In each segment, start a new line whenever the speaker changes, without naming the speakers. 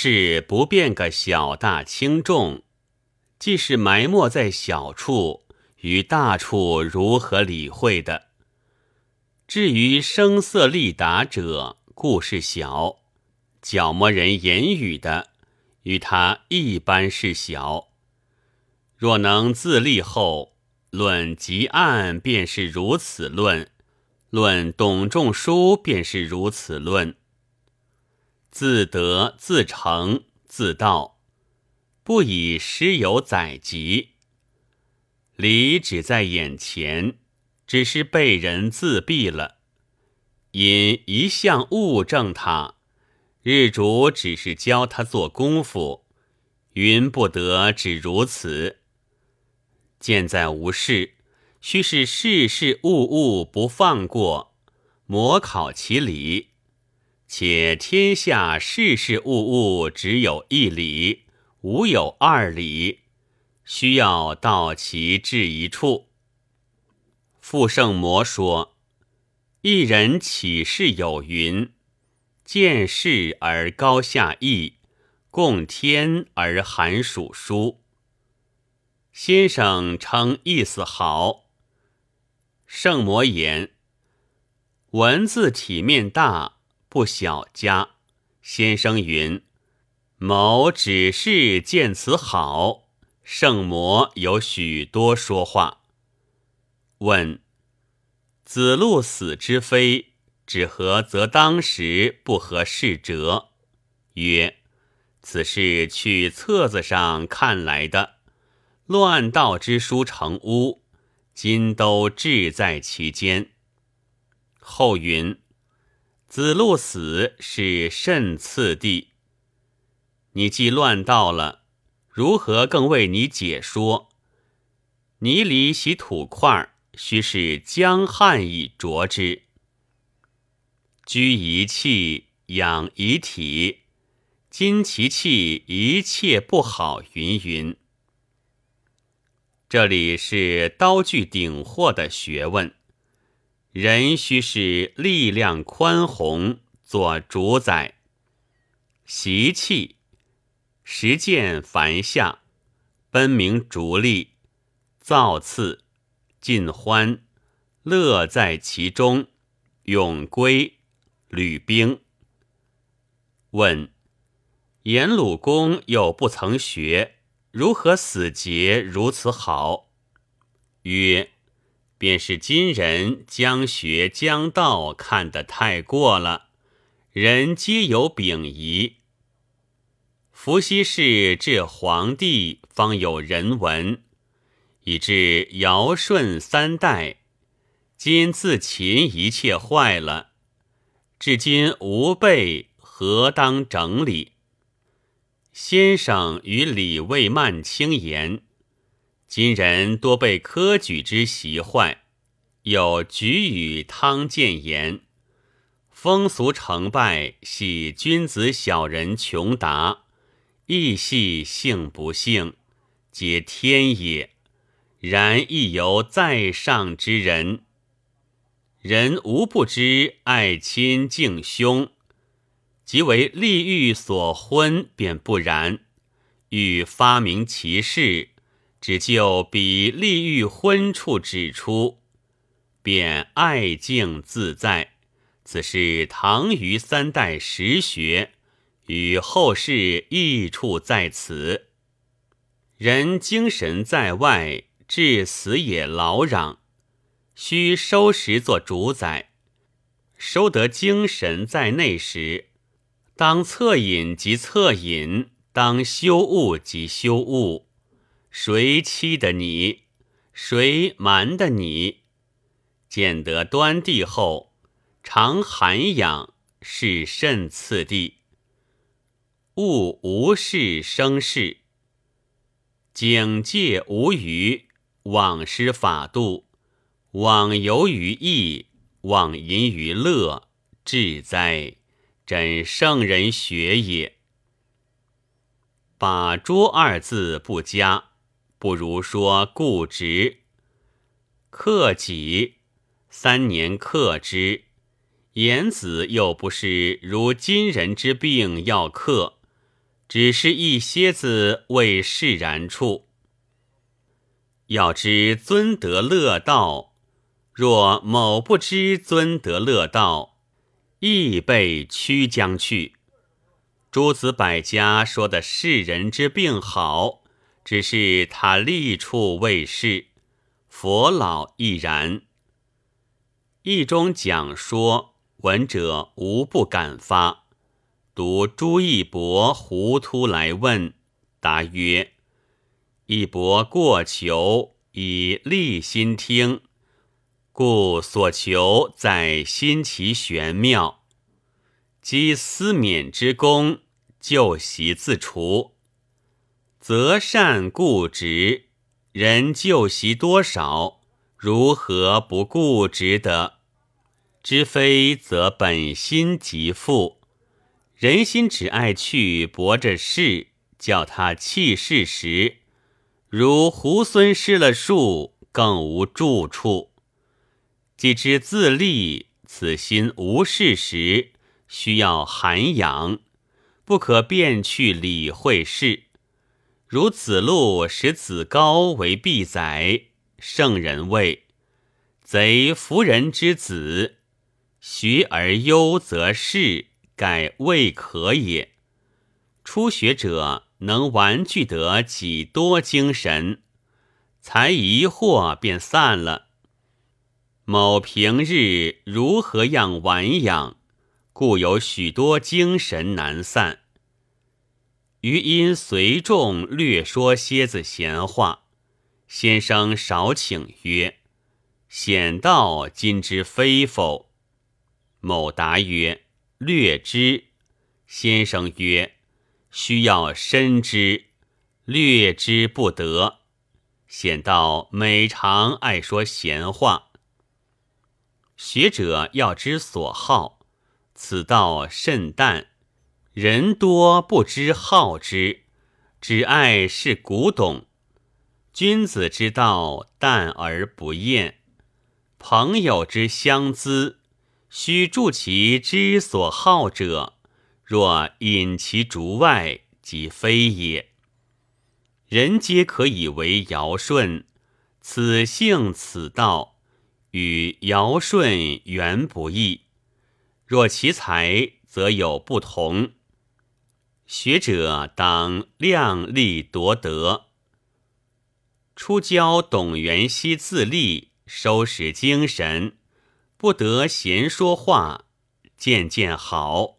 是不变个小大轻重，既是埋没在小处，与大处如何理会的？至于声色利达者，故事小；角磨人言语的，与他一般是小。若能自立后，论极案便是如此论，论董仲舒便是如此论。自得自成自道，不以师友载籍。理只在眼前，只是被人自闭了。因一向误证他，日主只是教他做功夫，云不得只如此。见在无事，须是事事物物不放过，模考其理。且天下事事物物只有一理，无有二理，需要到其至一处。傅圣魔说：“一人起事有云：见事而高下异，共天而寒暑殊。”先生称意思好。圣魔言：“文字体面大。”不小家，先生云：“某只是见此好。”圣魔有许多说话。问：子路死之非，只合则当时，不合事者。曰：此事去册子上看来的，乱道之书成污，今都志在其间。后云。子路死是甚次第？你既乱道了，如何更为你解说？泥里洗土块，须是江汉以着之。居一气，养一体，今其气一切不好，云云。这里是刀具顶货的学问。人须是力量宽宏，做主宰。习气，实践凡下，奔名逐利，造次，尽欢，乐在其中，永归，履兵。问：颜鲁公又不曾学，如何死节如此好？曰。便是今人将学将道看得太过了，人皆有秉仪。伏羲氏至黄帝方有人文，以至尧舜三代，今自秦一切坏了，至今吾辈何当整理？先生与李卫曼轻言。今人多被科举之习坏，有举语汤建言：风俗成败系君子小人穷达，亦系幸不幸，皆天也。然亦由在上之人，人无不知爱亲敬兄，即为利欲所昏，便不然。欲发明其事。只就比利欲昏处指出，便爱敬自在。此是唐虞三代实学，与后世异处在此。人精神在外，至死也劳攘，须收拾作主宰。收得精神在内时，当恻隐即恻隐，当修物即修物。谁欺的你？谁瞒的你？见得端地后，常涵养，是甚次第。勿无事生事，警戒无余，枉失法度，枉游于义，枉淫于乐，至哉！真圣人学也。把捉二字不加。不如说固执，克己三年克之，言子又不是如今人之病要克，只是一些子未释然处。要知尊德乐道，若某不知尊德乐道，亦被屈将去。诸子百家说的世人之病好，只是他立处未是，佛老亦然。义中讲说，闻者无不敢发。读朱一伯糊涂来问，答曰。一博过求以立心听，故所求在心其玄妙。积思勉之功，就习自除，择善固执。人就习多少，如何不固执的？知非则本心即复。人心只爱去博着事，叫他弃事时。如猢狲失了树，更无住处。既知自立，此心无事时，需要涵养，不可便去理会事。如子路使子高为必宰，圣人谓：“贼夫人之子，学而优则仕，改未可也。”初学者。能玩具得几多精神，才疑惑便散了。某平日如何样玩养，故有许多精神难散。余因随众略说些子闲话，先生少请曰：“显道今之非否？”某答曰：“略知。”先生曰。需要深知，略知不得，显道每常爱说闲话。学者要知所好，此道甚淡，人多不知好之，只爱是古董。君子之道淡而不厌，朋友之相资，须助其之所好者。若引其竹外，即非也。人皆可以为尧舜，此性此道，与尧舜原不异。若其才，则有不同。学者当量力夺得。初教董元熙自立，收拾精神，不得闲说话，渐渐好。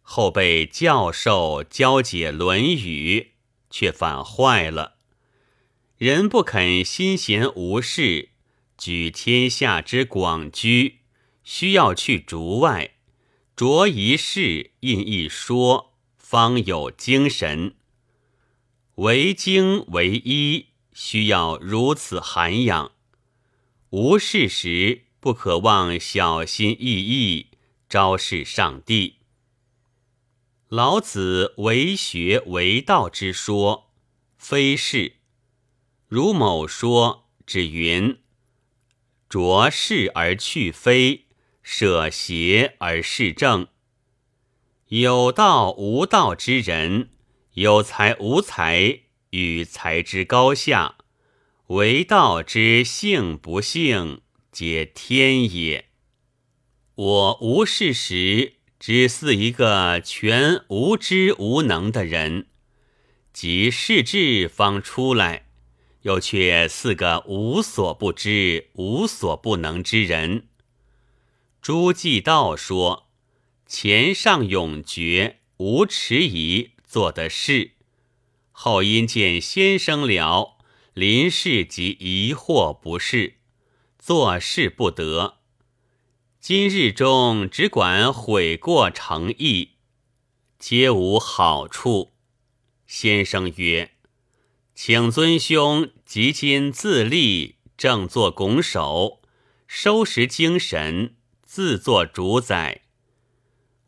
后被教授教解《论语》，却反坏了。人不肯心闲无事，举天下之广居，需要去竹外，着一事印一说，方有精神。为经为一，需要如此涵养。无事时，不可忘小心翼翼，昭示上帝。老子为学为道之说，非是。如某说，只云：着是而去非，舍邪而是正。有道无道之人，有才无才，与才之高下，为道之性不性，皆天也。我无事时。只似一个全无知无能的人，即世智方出来，又却似个无所不知、无所不能之人。朱继道说：“前上永绝，无迟疑，做的事；后因见先生了，临事即疑惑不是，做事不得。”今日中只管悔过诚意，皆无好处。先生曰：“请尊兄即今自立，正坐拱手，收拾精神，自作主宰。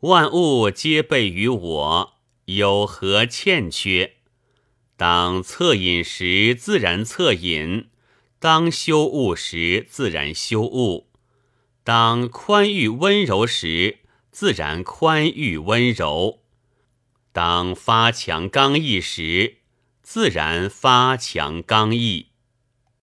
万物皆备于我，有何欠缺？当恻隐时自然恻隐，当修物时自然修物。”当宽裕温柔时，自然宽裕温柔；当发强刚毅时，自然发强刚毅。